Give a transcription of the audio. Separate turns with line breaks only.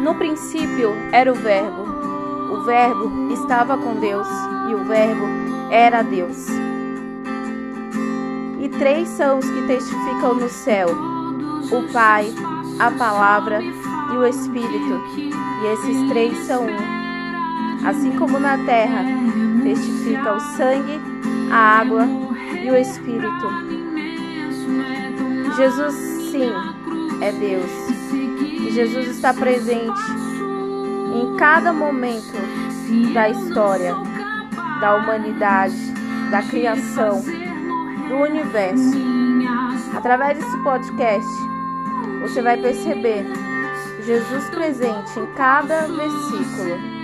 No princípio era o Verbo. O Verbo estava com Deus e o Verbo era Deus. E três são os que testificam no céu: o Pai, a Palavra e o Espírito. E esses três são um. Assim como na terra testifica o sangue, a água e o Espírito. Jesus, sim, é Deus. E Jesus está presente em cada momento da história, da humanidade, da criação, do universo. Através desse podcast, você vai perceber Jesus presente em cada versículo